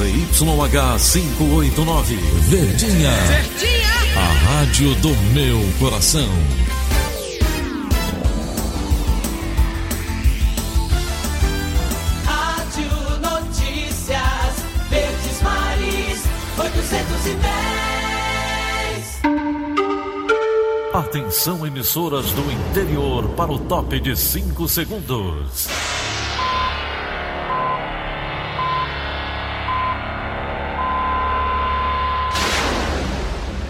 ZYH 589, Verdinha. Verdinha. A rádio do meu coração. Rádio Notícias Verdes Mares 810. Atenção, emissoras do interior, para o top de 5 segundos.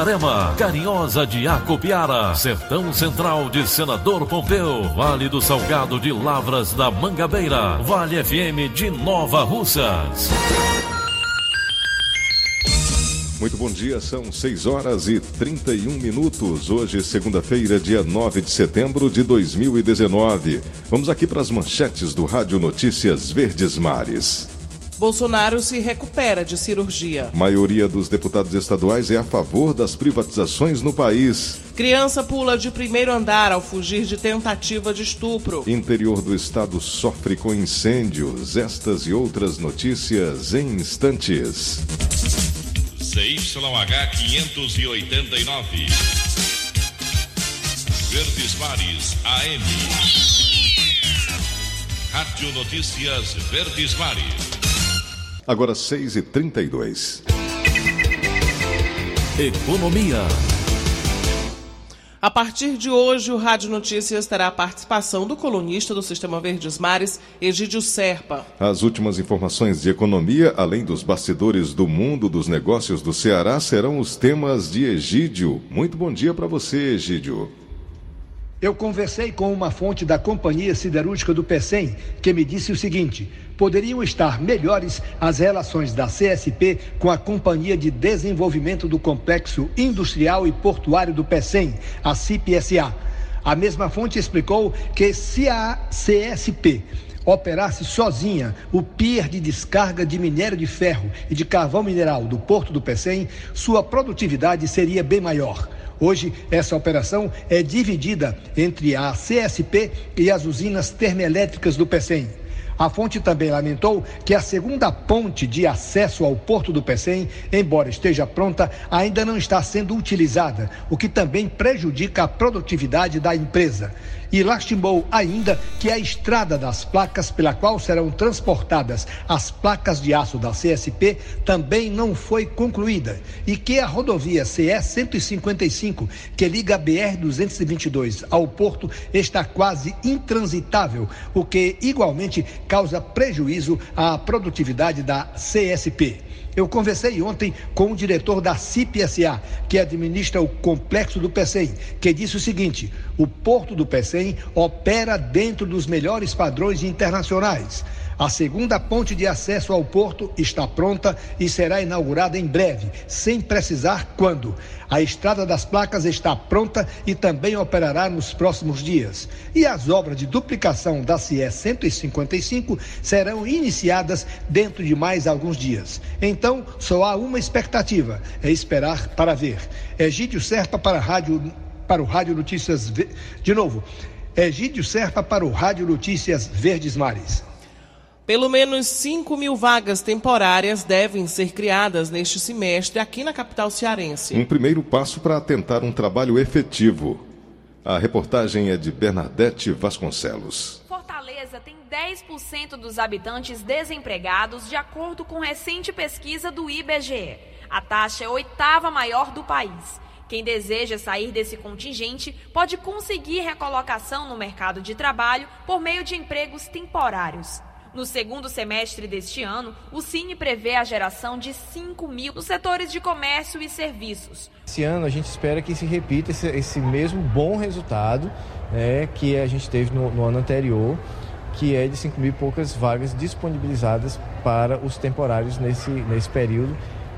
Itarema, Carinhosa de Acopiara, Sertão Central de Senador Pompeu, Vale do Salgado de Lavras da Mangabeira, Vale FM de Nova Russas. Muito bom dia, são 6 horas e 31 minutos. Hoje, segunda-feira, dia 9 de setembro de 2019. Vamos aqui para as manchetes do Rádio Notícias Verdes Mares. Bolsonaro se recupera de cirurgia. Maioria dos deputados estaduais é a favor das privatizações no país. Criança pula de primeiro andar ao fugir de tentativa de estupro. Interior do estado sofre com incêndios. Estas e outras notícias em instantes. CYH 589. Verdes Mares AM. Rádio Notícias Verdes Mares. Agora 6 e 32 Economia. A partir de hoje, o Rádio Notícias terá a participação do colunista do Sistema Verdes Mares, Egídio Serpa. As últimas informações de economia, além dos bastidores do mundo dos negócios do Ceará, serão os temas de Egídio. Muito bom dia para você, Egídio. Eu conversei com uma fonte da Companhia Siderúrgica do PECEM, que me disse o seguinte: poderiam estar melhores as relações da CSP com a Companhia de Desenvolvimento do Complexo Industrial e Portuário do PECEM, a CIPSA. A mesma fonte explicou que se a CSP operasse sozinha o pier de descarga de minério de ferro e de carvão mineral do Porto do Pecém, sua produtividade seria bem maior. Hoje, essa operação é dividida entre a CSP e as usinas termoelétricas do Pecém. A fonte também lamentou que a segunda ponte de acesso ao Porto do Pecém, embora esteja pronta, ainda não está sendo utilizada, o que também prejudica a produtividade da empresa e lastimou ainda que a estrada das placas pela qual serão transportadas as placas de aço da CSP também não foi concluída e que a rodovia CE 155, que liga a BR 222 ao porto, está quase intransitável, o que igualmente causa prejuízo à produtividade da CSP. Eu conversei ontem com o diretor da CIPSA, que administra o complexo do PECEM, que disse o seguinte: o porto do PECEM opera dentro dos melhores padrões internacionais. A segunda ponte de acesso ao porto está pronta e será inaugurada em breve, sem precisar quando. A estrada das placas está pronta e também operará nos próximos dias. E as obras de duplicação da CE 155 serão iniciadas dentro de mais alguns dias. Então, só há uma expectativa: é esperar para ver. Egídio Serpa para Rádio para o Rádio Notícias. De novo, Egídio Serpa para o Rádio Notícias Verdes Mares. Pelo menos 5 mil vagas temporárias devem ser criadas neste semestre aqui na capital cearense. Um primeiro passo para tentar um trabalho efetivo. A reportagem é de Bernadette Vasconcelos. Fortaleza tem 10% dos habitantes desempregados, de acordo com recente pesquisa do IBGE. A taxa é a oitava maior do país. Quem deseja sair desse contingente pode conseguir recolocação no mercado de trabalho por meio de empregos temporários. No segundo semestre deste ano, o Cine prevê a geração de 5 mil nos setores de comércio e serviços. Esse ano a gente espera que se repita esse, esse mesmo bom resultado né, que a gente teve no, no ano anterior. que é de 5 mil e poucas vagas disponibilizadas para os temporários nesse, nesse período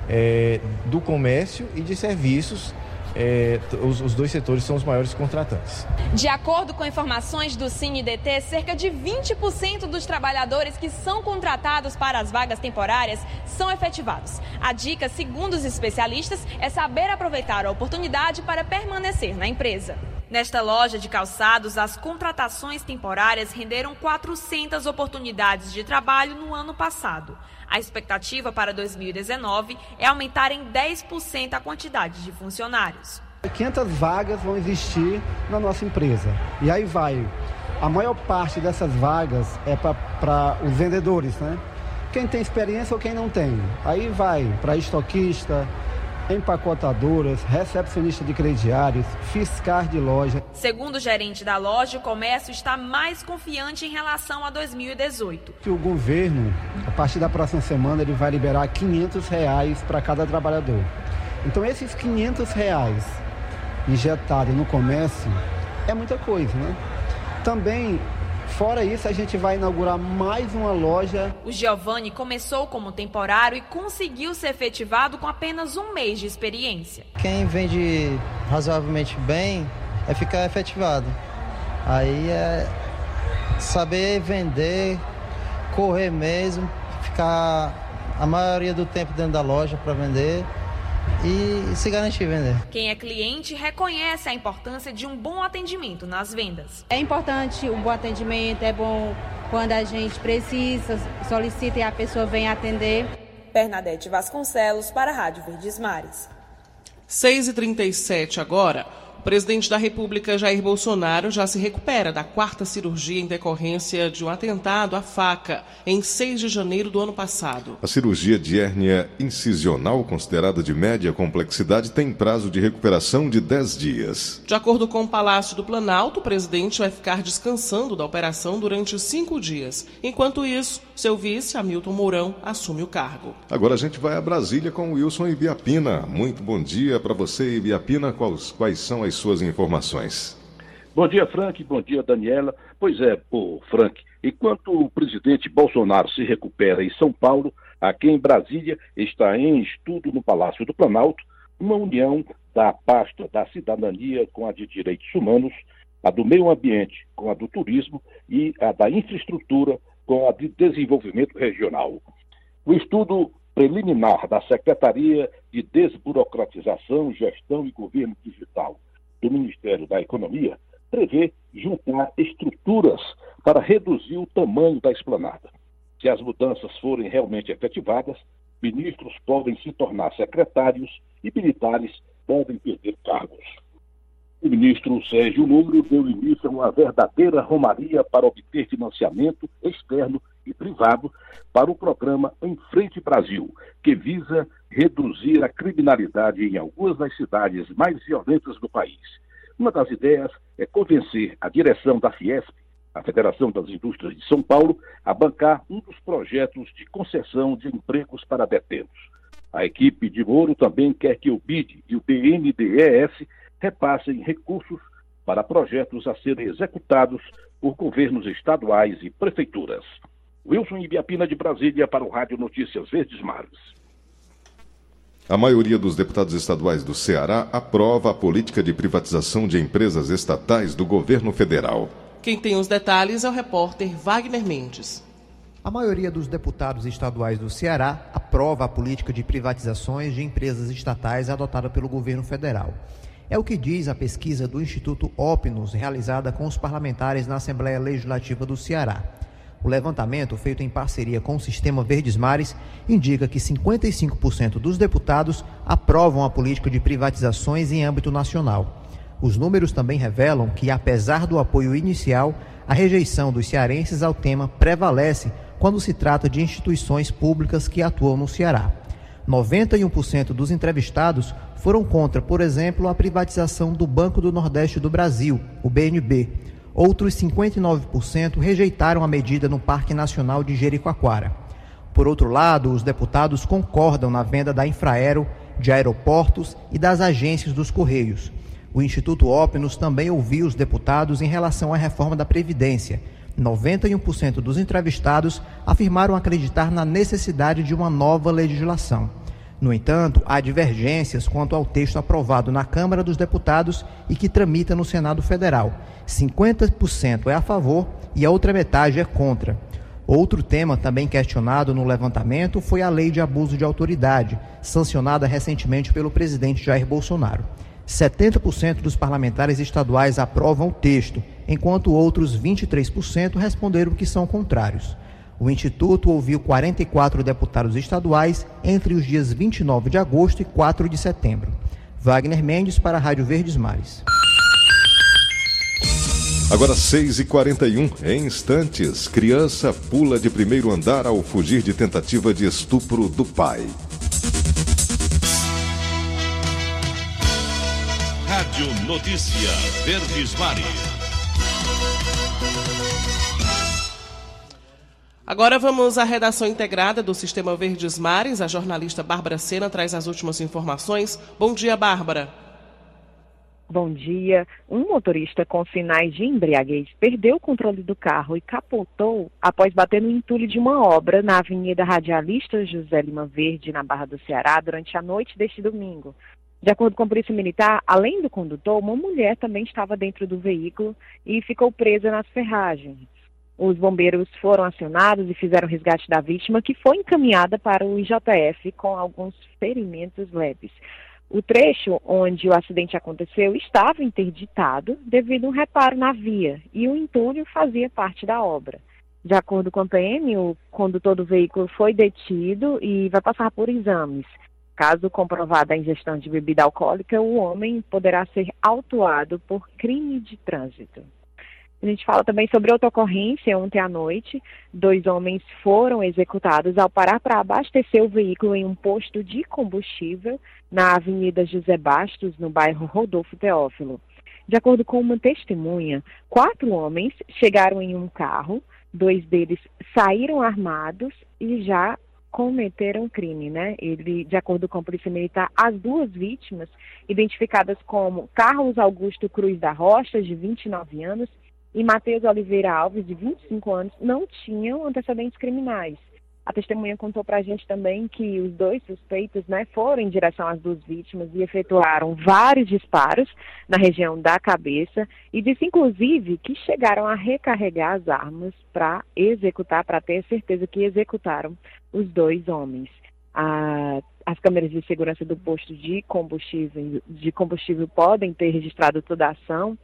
é, do comércio e de serviços é, os, os, dois setores são os maiores contratantes. De acordo com informações do CineDT, cerca de 20% dos trabalhadores que são contratados para as vagas temporárias são efetivados. A dica, segundo os especialistas, é saber aproveitar a oportunidade para permanecer na empresa. Nesta loja de calçados, as contratações temporárias renderam 400 oportunidades de trabalho no ano passado. A expectativa para 2019 é aumentar em 10% a quantidade de funcionários. 500 vagas vão existir na nossa empresa. E aí vai. A maior parte dessas vagas é para os vendedores, né? Quem tem experiência ou quem não tem. Aí vai para estoquista, empacotadoras, recepcionista de crediários, fiscais de loja. Segundo o gerente da loja, o comércio está mais confiante em relação a 2018. Que o governo, a partir da próxima semana, ele vai liberar 500 reais para cada trabalhador. Então esses 500 reais injetados no comércio é muita coisa, né? Também Fora isso, a gente vai inaugurar mais uma loja. O Giovanni começou como temporário e conseguiu ser efetivado com apenas um mês de experiência. Quem vende razoavelmente bem é ficar efetivado. Aí é saber vender, correr mesmo, ficar a maioria do tempo dentro da loja para vender e se garantir vender. Quem é cliente reconhece a importância de um bom atendimento nas vendas. É importante um bom atendimento, é bom quando a gente precisa, solicita e a pessoa vem atender. Bernadette Vasconcelos para a Rádio Verdes Mares. 6h37 agora. O presidente da República, Jair Bolsonaro, já se recupera da quarta cirurgia em decorrência de um atentado à faca em 6 de janeiro do ano passado. A cirurgia de hérnia incisional, considerada de média complexidade, tem prazo de recuperação de 10 dias. De acordo com o Palácio do Planalto, o presidente vai ficar descansando da operação durante cinco dias. Enquanto isso, seu vice, Hamilton Mourão, assume o cargo. Agora a gente vai a Brasília com o Wilson Ibiapina. Muito bom dia para você, Ibiapina. Quais, quais são as suas informações. Bom dia, Frank. Bom dia, Daniela. Pois é, pô, Frank, enquanto o presidente Bolsonaro se recupera em São Paulo, aqui em Brasília está em estudo no Palácio do Planalto uma união da pasta da cidadania com a de direitos humanos, a do meio ambiente com a do turismo e a da infraestrutura com a de desenvolvimento regional. O estudo preliminar da Secretaria de Desburocratização, Gestão e Governo Digital do Ministério da Economia prevê juntar estruturas para reduzir o tamanho da esplanada. Se as mudanças forem realmente efetivadas, ministros podem se tornar secretários e militares podem perder cargos. O ministro Sérgio Moro deu início a uma verdadeira romaria para obter financiamento externo e privado para o programa Em Frente Brasil, que visa reduzir a criminalidade em algumas das cidades mais violentas do país. Uma das ideias é convencer a direção da Fiesp, a Federação das Indústrias de São Paulo, a bancar um dos projetos de concessão de empregos para detentos. A equipe de Moro também quer que o BID e o BNDES repassem recursos para projetos a serem executados por governos estaduais e prefeituras. Wilson Ibiapina de Brasília para o Rádio Notícias Verdes Mares. A maioria dos deputados estaduais do Ceará aprova a política de privatização de empresas estatais do governo federal. Quem tem os detalhes é o repórter Wagner Mendes. A maioria dos deputados estaduais do Ceará aprova a política de privatizações de empresas estatais adotada pelo governo federal. É o que diz a pesquisa do Instituto Opinus, realizada com os parlamentares na Assembleia Legislativa do Ceará. O levantamento, feito em parceria com o Sistema Verdes Mares, indica que 55% dos deputados aprovam a política de privatizações em âmbito nacional. Os números também revelam que, apesar do apoio inicial, a rejeição dos cearenses ao tema prevalece quando se trata de instituições públicas que atuam no Ceará. 91% dos entrevistados foram contra, por exemplo, a privatização do Banco do Nordeste do Brasil, o BNB, Outros 59% rejeitaram a medida no Parque Nacional de Jericoacoara. Por outro lado, os deputados concordam na venda da Infraero, de aeroportos e das agências dos Correios. O Instituto Opinus também ouviu os deputados em relação à reforma da Previdência. 91% dos entrevistados afirmaram acreditar na necessidade de uma nova legislação. No entanto, há divergências quanto ao texto aprovado na Câmara dos Deputados e que tramita no Senado Federal. 50% é a favor e a outra metade é contra. Outro tema também questionado no levantamento foi a lei de abuso de autoridade, sancionada recentemente pelo presidente Jair Bolsonaro. 70% dos parlamentares estaduais aprovam o texto, enquanto outros 23% responderam que são contrários. O Instituto ouviu 44 deputados estaduais entre os dias 29 de agosto e 4 de setembro. Wagner Mendes para a Rádio Verdes Mares. Agora 6h41, em instantes, criança pula de primeiro andar ao fugir de tentativa de estupro do pai. Rádio Notícia Verdes Mares. Agora vamos à redação integrada do Sistema Verdes Mares. A jornalista Bárbara Sena traz as últimas informações. Bom dia, Bárbara. Bom dia. Um motorista com sinais de embriaguez perdeu o controle do carro e capotou após bater no entulho de uma obra na Avenida Radialista José Lima Verde, na Barra do Ceará, durante a noite deste domingo. De acordo com a Polícia Militar, além do condutor, uma mulher também estava dentro do veículo e ficou presa nas ferragens. Os bombeiros foram acionados e fizeram resgate da vítima, que foi encaminhada para o IJF com alguns ferimentos leves. O trecho onde o acidente aconteceu estava interditado devido a um reparo na via e o entulho fazia parte da obra. De acordo com a PM, o condutor do veículo foi detido e vai passar por exames. Caso comprovada a ingestão de bebida alcoólica, o homem poderá ser autuado por crime de trânsito. A gente fala também sobre outra ocorrência ontem à noite. Dois homens foram executados ao parar para abastecer o veículo em um posto de combustível na Avenida José Bastos, no bairro Rodolfo Teófilo. De acordo com uma testemunha, quatro homens chegaram em um carro, dois deles saíram armados e já cometeram crime, né? Ele, de acordo com a Polícia Militar, as duas vítimas, identificadas como Carlos Augusto Cruz da Rocha, de 29 anos, e Matheus Oliveira Alves, de 25 anos, não tinham antecedentes criminais. A testemunha contou para a gente também que os dois suspeitos né, foram em direção às duas vítimas e efetuaram vários disparos na região da cabeça e disse, inclusive, que chegaram a recarregar as armas para executar, para ter certeza que executaram os dois homens. as câmeras de segurança do posto de combustível, de combustível podem ter registrado toda a ação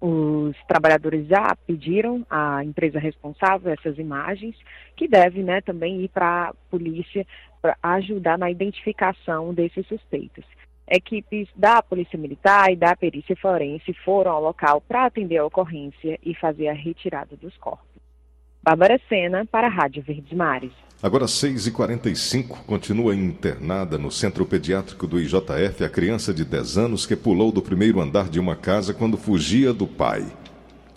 os trabalhadores já pediram à empresa responsável essas imagens, que deve né, também ir para a polícia para ajudar na identificação desses suspeitos. Equipes da Polícia Militar e da Perícia Forense foram ao local para atender a ocorrência e fazer a retirada dos corpos. Bárbara Sena, para a Rádio Verdes Mares. Agora 6h45, continua internada no centro pediátrico do IJF a criança de 10 anos que pulou do primeiro andar de uma casa quando fugia do pai.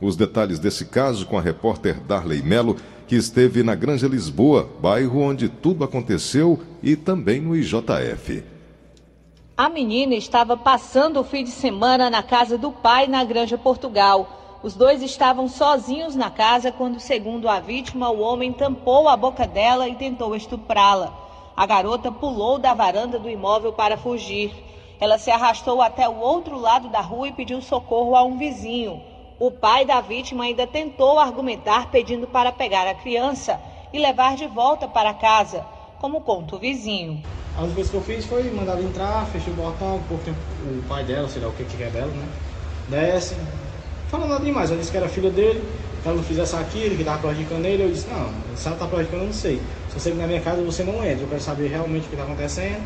Os detalhes desse caso com a repórter Darley Melo, que esteve na Granja Lisboa, bairro onde tudo aconteceu, e também no IJF. A menina estava passando o fim de semana na casa do pai na Granja Portugal. Os dois estavam sozinhos na casa quando, segundo a vítima, o homem tampou a boca dela e tentou estuprá-la. A garota pulou da varanda do imóvel para fugir. Ela se arrastou até o outro lado da rua e pediu socorro a um vizinho. O pai da vítima ainda tentou argumentar pedindo para pegar a criança e levar de volta para casa, como conta o vizinho. A única coisa que eu fiz foi mandar ela entrar, fechei o portão, o pai dela, sei lá o que que é dela, né? Desce, falando nada demais. Ela disse que era filha dele, que ela não fizesse aquilo, que estava prejudicando ele. Eu disse, não, se ela está prejudicando, eu não sei. Se eu sei que na minha casa você não entra, eu quero saber realmente o que está acontecendo.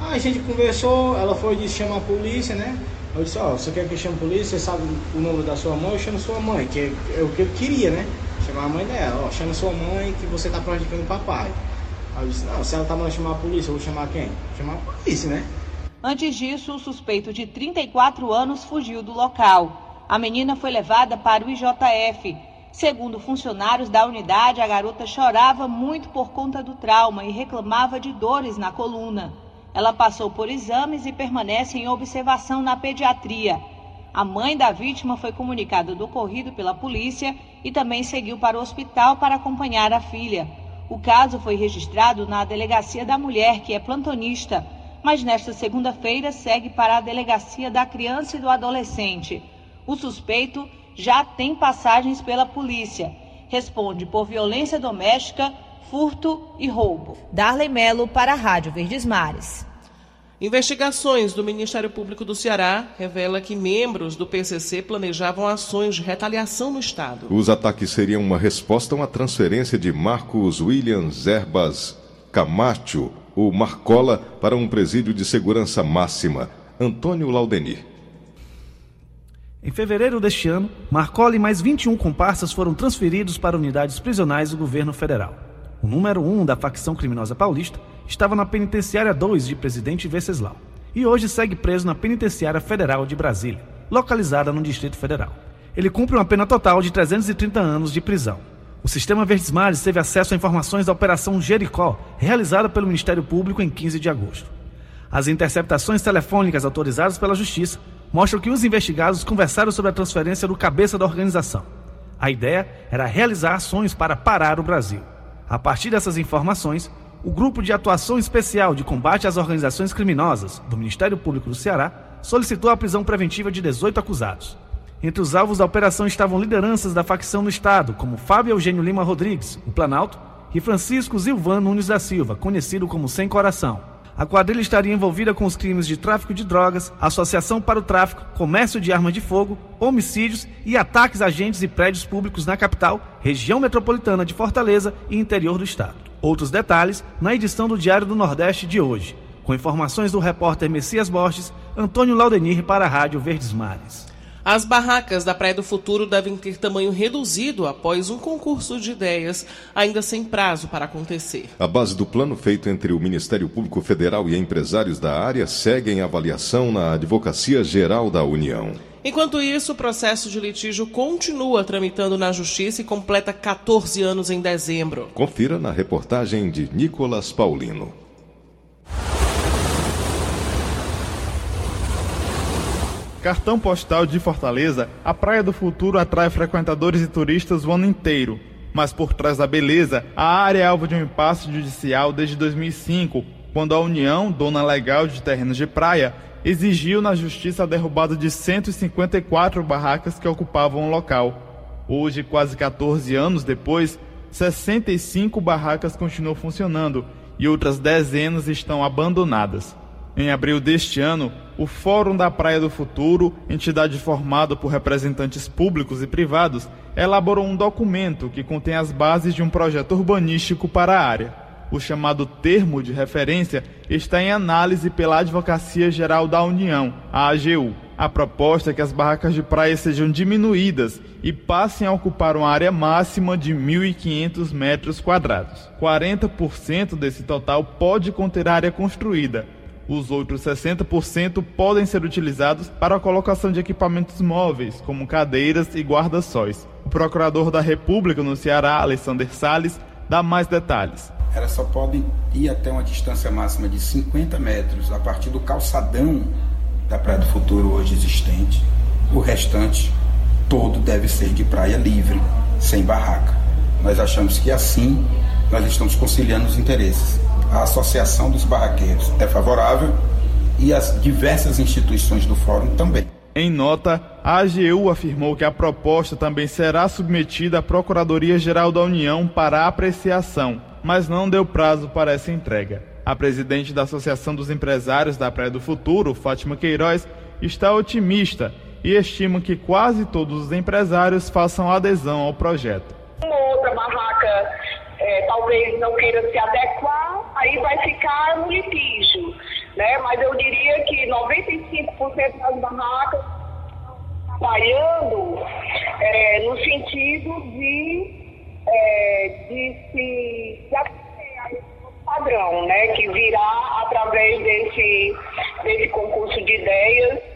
Aí a gente conversou, ela foi disse chama a polícia, né? Eu disse, ó, oh, você quer que eu chame a polícia? Você sabe o nome da sua mãe? Eu chamo sua mãe, que é, é o que eu queria, né? Chamar a mãe dela, ó, oh, chama sua mãe que você está prejudicando o papai. Aí eu disse, não, se ela tá mandando chamar a polícia, eu vou chamar quem? Chamar a polícia, né? Antes disso, o suspeito de 34 anos fugiu do local. A menina foi levada para o IJF. Segundo funcionários da unidade, a garota chorava muito por conta do trauma e reclamava de dores na coluna. Ela passou por exames e permanece em observação na pediatria. A mãe da vítima foi comunicada do ocorrido pela polícia e também seguiu para o hospital para acompanhar a filha. O caso foi registrado na Delegacia da Mulher, que é plantonista, mas nesta segunda-feira segue para a Delegacia da Criança e do Adolescente. O suspeito já tem passagens pela polícia. Responde por violência doméstica, furto e roubo. Darley Melo para a Rádio Verdes Mares. Investigações do Ministério Público do Ceará revela que membros do PCC planejavam ações de retaliação no estado. Os ataques seriam uma resposta a uma transferência de Marcos Williams Erbas Camacho, o Marcola, para um presídio de segurança máxima. Antônio Laudenir. Em fevereiro deste ano, Marcola e mais 21 comparsas foram transferidos para unidades prisionais do governo federal. O número 1 um da facção criminosa paulista estava na penitenciária 2 de Presidente Venceslau e hoje segue preso na penitenciária federal de Brasília, localizada no Distrito Federal. Ele cumpre uma pena total de 330 anos de prisão. O sistema Verdes Mares teve acesso a informações da Operação Jericó, realizada pelo Ministério Público em 15 de agosto. As interceptações telefônicas autorizadas pela Justiça mostram que os investigados conversaram sobre a transferência do cabeça da organização. A ideia era realizar ações para parar o Brasil. A partir dessas informações, o Grupo de Atuação Especial de Combate às Organizações Criminosas do Ministério Público do Ceará solicitou a prisão preventiva de 18 acusados. Entre os alvos da operação estavam lideranças da facção no Estado, como Fábio Eugênio Lima Rodrigues, o Planalto, e Francisco Zilvan Nunes da Silva, conhecido como Sem Coração. A quadrilha estaria envolvida com os crimes de tráfico de drogas, associação para o tráfico, comércio de armas de fogo, homicídios e ataques a agentes e prédios públicos na capital, região metropolitana de Fortaleza e interior do estado. Outros detalhes na edição do Diário do Nordeste de hoje, com informações do repórter Messias Borges, Antônio Laudenir para a Rádio Verdes Mares. As barracas da Praia do Futuro devem ter tamanho reduzido após um concurso de ideias, ainda sem prazo para acontecer. A base do plano feito entre o Ministério Público Federal e empresários da área segue em avaliação na Advocacia Geral da União. Enquanto isso, o processo de litígio continua tramitando na Justiça e completa 14 anos em dezembro. Confira na reportagem de Nicolas Paulino. Cartão postal de Fortaleza, a Praia do Futuro atrai frequentadores e turistas o ano inteiro. Mas por trás da beleza, a área é alvo de um impasse judicial desde 2005, quando a União, dona legal de terrenos de praia, exigiu na justiça a derrubada de 154 barracas que ocupavam o local. Hoje, quase 14 anos depois, 65 barracas continuam funcionando e outras dezenas estão abandonadas. Em abril deste ano, o Fórum da Praia do Futuro, entidade formada por representantes públicos e privados, elaborou um documento que contém as bases de um projeto urbanístico para a área o chamado termo de referência está em análise pela Advocacia Geral da União, a AGU. A proposta é que as barracas de praia sejam diminuídas e passem a ocupar uma área máxima de 1.500 metros quadrados. 40% desse total pode conter área construída. Os outros 60% podem ser utilizados para a colocação de equipamentos móveis, como cadeiras e guarda-sóis. O procurador da República no Ceará, Alexander Salles, dá mais detalhes ela só pode ir até uma distância máxima de 50 metros a partir do calçadão da Praia do Futuro hoje existente. O restante todo deve ser de praia livre, sem barraca. Nós achamos que assim nós estamos conciliando os interesses. A Associação dos Barraqueiros é favorável e as diversas instituições do Fórum também. Em nota, a AGU afirmou que a proposta também será submetida à Procuradoria-Geral da União para apreciação mas não deu prazo para essa entrega. A presidente da Associação dos Empresários da Praia do Futuro, Fátima Queiroz, está otimista e estima que quase todos os empresários façam adesão ao projeto. Talvez não queira se adequar, aí vai ficar no litígio. Né? Mas eu diria que 95% das barracas trabalhando é, no sentido de é, de se de a esse padrão, né, que virá através desse, desse concurso de ideias.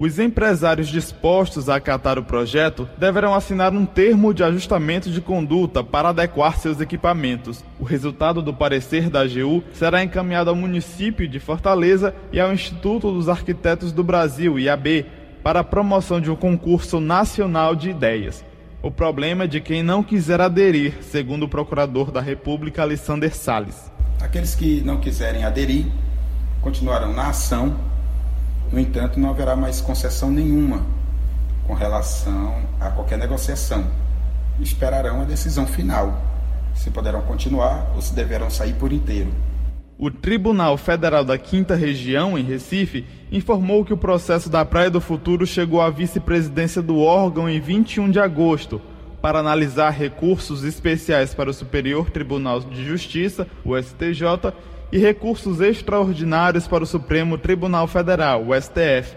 Os empresários dispostos a acatar o projeto deverão assinar um termo de ajustamento de conduta para adequar seus equipamentos. O resultado do parecer da AGU será encaminhado ao município de Fortaleza e ao Instituto dos Arquitetos do Brasil, IAB, para a promoção de um concurso nacional de ideias. O problema é de quem não quiser aderir, segundo o procurador da República, Alexander Salles. Aqueles que não quiserem aderir continuarão na ação, no entanto, não haverá mais concessão nenhuma com relação a qualquer negociação. Esperarão a decisão final, se poderão continuar ou se deverão sair por inteiro. O Tribunal Federal da Quinta Região, em Recife, informou que o processo da Praia do Futuro chegou à vice-presidência do órgão em 21 de agosto, para analisar recursos especiais para o Superior Tribunal de Justiça, o STJ, e recursos extraordinários para o Supremo Tribunal Federal, o STF.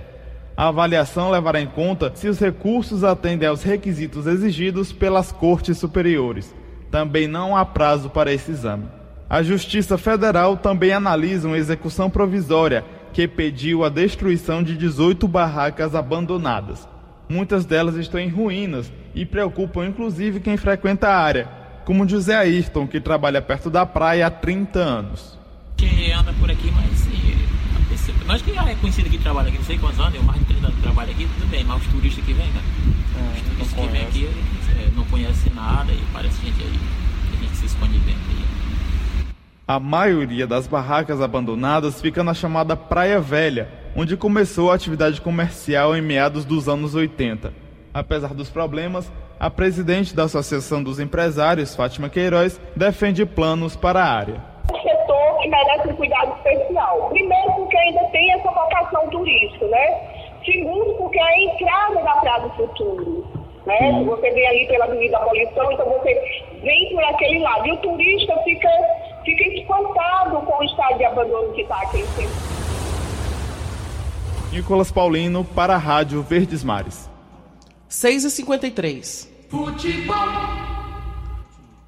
A avaliação levará em conta se os recursos atendem aos requisitos exigidos pelas cortes superiores. Também não há prazo para esse exame. A Justiça Federal também analisa uma execução provisória que pediu a destruição de 18 barracas abandonadas. Muitas delas estão em ruínas e preocupam inclusive quem frequenta a área, como José Ayrton, que trabalha perto da praia há 30 anos. Que anda por aqui, mas nós que já é conhecido que trabalha aqui, não sei quantos anos, eu mais de 30 anos trabalho aqui, tudo bem, mas os turistas que vêm, cara, é, os turistas que vêm aqui é, não conhecem nada e parece gente aí, que a gente se esconde dentro aí. A maioria das barracas abandonadas fica na chamada Praia Velha, onde começou a atividade comercial em meados dos anos 80. Apesar dos problemas, a presidente da Associação dos Empresários, Fátima Queiroz, defende planos para a área. Setor que merece um cuidado especial. Primeiro, porque ainda tem essa vocação turística, né? Segundo, porque é a entrada da Praia do Futuro. Né? Você vem ali pela Avenida Abolição, então você vem por aquele lado. E o turista fica, fica espantado com o estado de abandono que está aqui em cima. Nicolas Paulino para a Rádio Verdes Mares. 6h53. Futebol.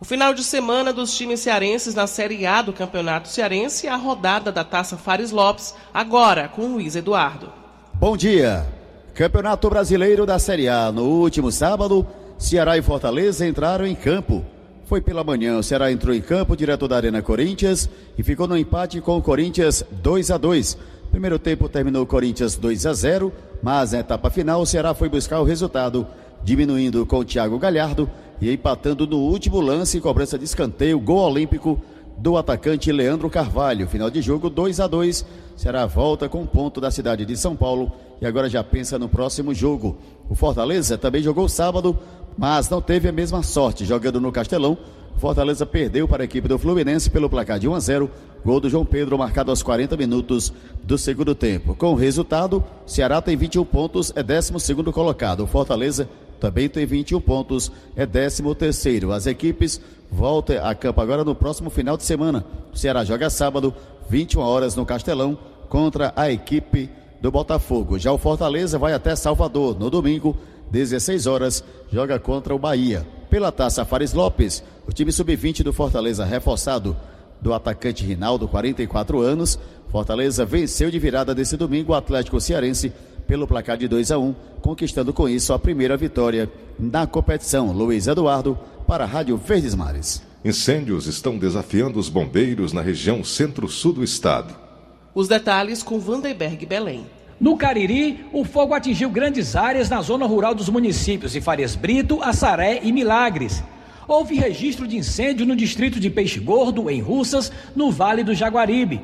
O final de semana dos times cearenses na Série A do Campeonato Cearense e a rodada da Taça Fares Lopes, agora com Luiz Eduardo. Bom dia. Campeonato Brasileiro da Série A. No último sábado, Ceará e Fortaleza entraram em campo. Foi pela manhã, o Ceará entrou em campo direto da Arena Corinthians e ficou no empate com o Corinthians 2 a 2. Primeiro tempo terminou o Corinthians 2 a 0, mas na etapa final o Ceará foi buscar o resultado, diminuindo com o Thiago Galhardo e empatando no último lance, cobrança de escanteio, gol olímpico do atacante Leandro Carvalho. Final de jogo 2 a 2. Será volta com ponto da cidade de São Paulo e agora já pensa no próximo jogo. O Fortaleza também jogou sábado, mas não teve a mesma sorte jogando no Castelão. Fortaleza perdeu para a equipe do Fluminense pelo placar de 1 a 0. Gol do João Pedro marcado aos 40 minutos do segundo tempo. Com o resultado, Ceará tem 21 pontos, é 12 segundo colocado. O Fortaleza também tem 21 pontos, é 13 terceiro. As equipes voltam a campo agora no próximo final de semana. O Ceará joga sábado, 21 horas no Castelão, contra a equipe do Botafogo. Já o Fortaleza vai até Salvador no domingo, 16 horas, joga contra o Bahia. Pela taça Fares Lopes, o time sub-20 do Fortaleza reforçado do atacante Rinaldo, 44 anos. Fortaleza venceu de virada desse domingo o Atlético Cearense pelo placar de 2 a 1, conquistando com isso a primeira vitória na competição. Luiz Eduardo para a Rádio Verdes Mares. Incêndios estão desafiando os bombeiros na região centro-sul do estado. Os detalhes com Vanderberg Belém. No Cariri, o fogo atingiu grandes áreas na zona rural dos municípios de Farias Brito, Assaré e Milagres. Houve registro de incêndio no distrito de Peixe Gordo, em Russas, no Vale do Jaguaribe.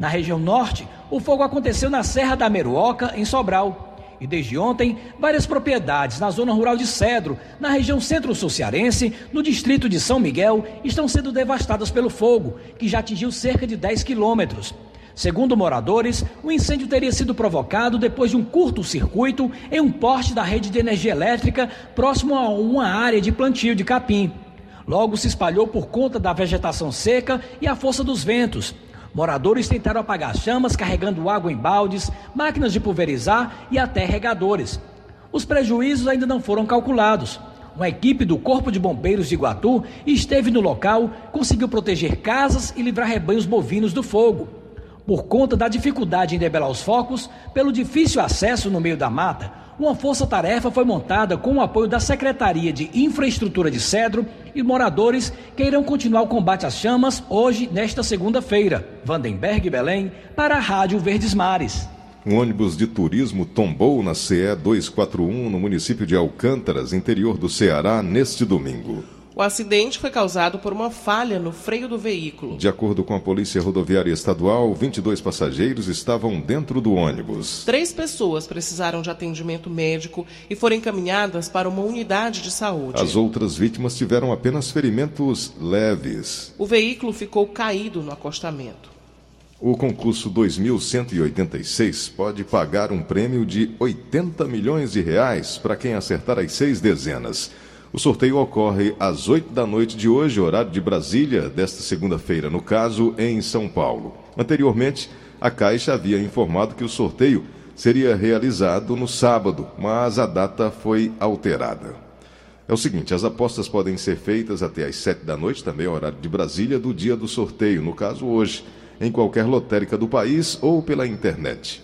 Na região norte, o fogo aconteceu na Serra da Meruoca, em Sobral. E desde ontem, várias propriedades na zona rural de Cedro, na região centro-sul cearense, no distrito de São Miguel, estão sendo devastadas pelo fogo, que já atingiu cerca de 10 quilômetros. Segundo moradores, o incêndio teria sido provocado depois de um curto-circuito em um poste da rede de energia elétrica próximo a uma área de plantio de capim. Logo se espalhou por conta da vegetação seca e a força dos ventos. Moradores tentaram apagar as chamas carregando água em baldes, máquinas de pulverizar e até regadores. Os prejuízos ainda não foram calculados. Uma equipe do Corpo de Bombeiros de Iguatu esteve no local, conseguiu proteger casas e livrar rebanhos bovinos do fogo. Por conta da dificuldade em debelar os focos, pelo difícil acesso no meio da mata, uma força-tarefa foi montada com o apoio da Secretaria de Infraestrutura de Cedro e moradores que irão continuar o combate às chamas hoje, nesta segunda-feira. Vandenberg Belém, para a Rádio Verdes Mares. Um ônibus de turismo tombou na CE 241 no município de Alcântaras, interior do Ceará, neste domingo. O acidente foi causado por uma falha no freio do veículo. De acordo com a Polícia Rodoviária Estadual, 22 passageiros estavam dentro do ônibus. Três pessoas precisaram de atendimento médico e foram encaminhadas para uma unidade de saúde. As outras vítimas tiveram apenas ferimentos leves. O veículo ficou caído no acostamento. O concurso 2186 pode pagar um prêmio de 80 milhões de reais para quem acertar as seis dezenas. O sorteio ocorre às 8 da noite de hoje, horário de Brasília, desta segunda-feira, no caso, em São Paulo. Anteriormente, a Caixa havia informado que o sorteio seria realizado no sábado, mas a data foi alterada. É o seguinte, as apostas podem ser feitas até às 7 da noite, também horário de Brasília, do dia do sorteio, no caso hoje, em qualquer lotérica do país ou pela internet.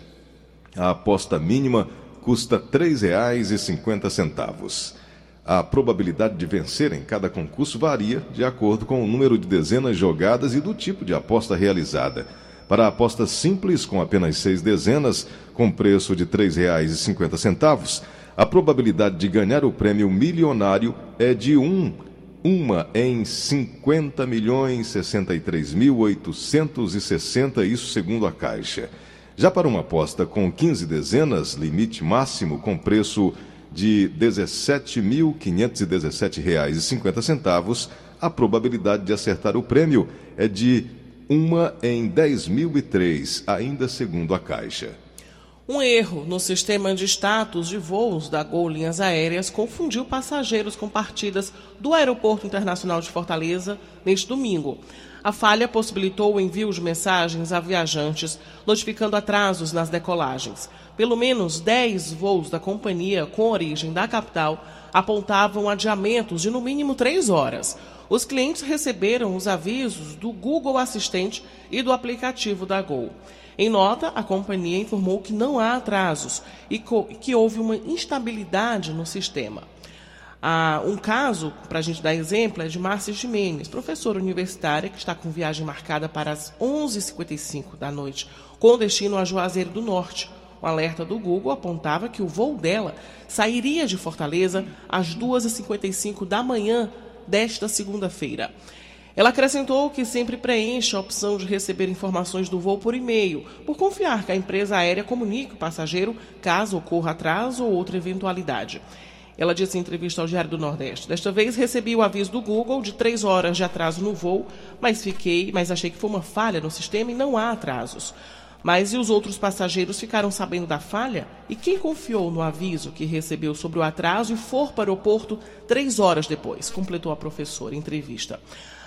A aposta mínima custa R$ 3,50. A probabilidade de vencer em cada concurso varia de acordo com o número de dezenas jogadas e do tipo de aposta realizada. Para a aposta simples, com apenas seis dezenas, com preço de R$ 3,50, a probabilidade de ganhar o prêmio milionário é de 1, uma em 50 milhões 63 mil 860, isso segundo a Caixa. Já para uma aposta com 15 dezenas, limite máximo com preço de R$ 17.517,50, a probabilidade de acertar o prêmio é de uma em 10.003, ainda segundo a Caixa. Um erro no sistema de status de voos da Gol Linhas Aéreas confundiu passageiros com partidas do Aeroporto Internacional de Fortaleza neste domingo. A falha possibilitou o envio de mensagens a viajantes, notificando atrasos nas decolagens. Pelo menos 10 voos da companhia com origem da capital apontavam adiamentos de no mínimo 3 horas. Os clientes receberam os avisos do Google Assistente e do aplicativo da Gol. Em nota, a companhia informou que não há atrasos e que houve uma instabilidade no sistema. Ah, um caso, para a gente dar exemplo, é de Márcia Jimenez, professora universitária que está com viagem marcada para as 11h55 da noite, com destino a Juazeiro do Norte. O alerta do Google apontava que o voo dela sairia de Fortaleza às 2h55 da manhã desta segunda-feira. Ela acrescentou que sempre preenche a opção de receber informações do voo por e-mail, por confiar que a empresa aérea comunique o passageiro caso ocorra atraso ou outra eventualidade. Ela disse em entrevista ao Diário do Nordeste: Desta vez recebi o aviso do Google de três horas de atraso no voo, mas fiquei, mas achei que foi uma falha no sistema e não há atrasos. Mas e os outros passageiros ficaram sabendo da falha? E quem confiou no aviso que recebeu sobre o atraso e for para o aeroporto três horas depois? Completou a professora em entrevista.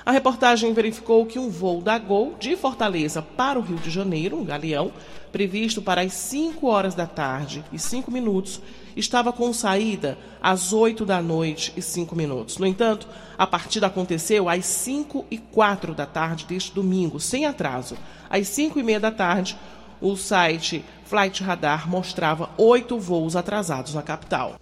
A reportagem verificou que um voo da Gol de Fortaleza para o Rio de Janeiro, um galeão, previsto para as 5 horas da tarde e 5 minutos, estava com saída às 8 da noite e 5 minutos. No entanto, a partida aconteceu às 5 e 4 da tarde deste domingo, sem atraso. Às 5 e meia da tarde, o site Flight Radar mostrava oito voos atrasados na capital.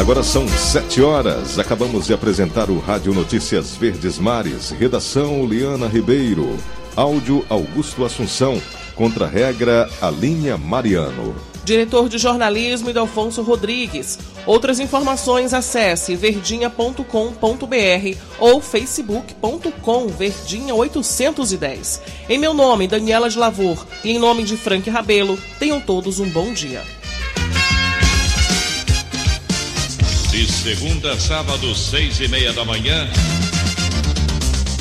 Agora são sete horas. Acabamos de apresentar o Rádio Notícias Verdes Mares. Redação Liana Ribeiro. Áudio Augusto Assunção. Contra-regra Alinha Mariano. Diretor de jornalismo Idelfonso Rodrigues. Outras informações acesse verdinha.com.br ou facebook.com verdinha810. Em meu nome, Daniela de Lavor, e em nome de Frank Rabelo, tenham todos um bom dia. De segunda a sábado, seis e meia da manhã.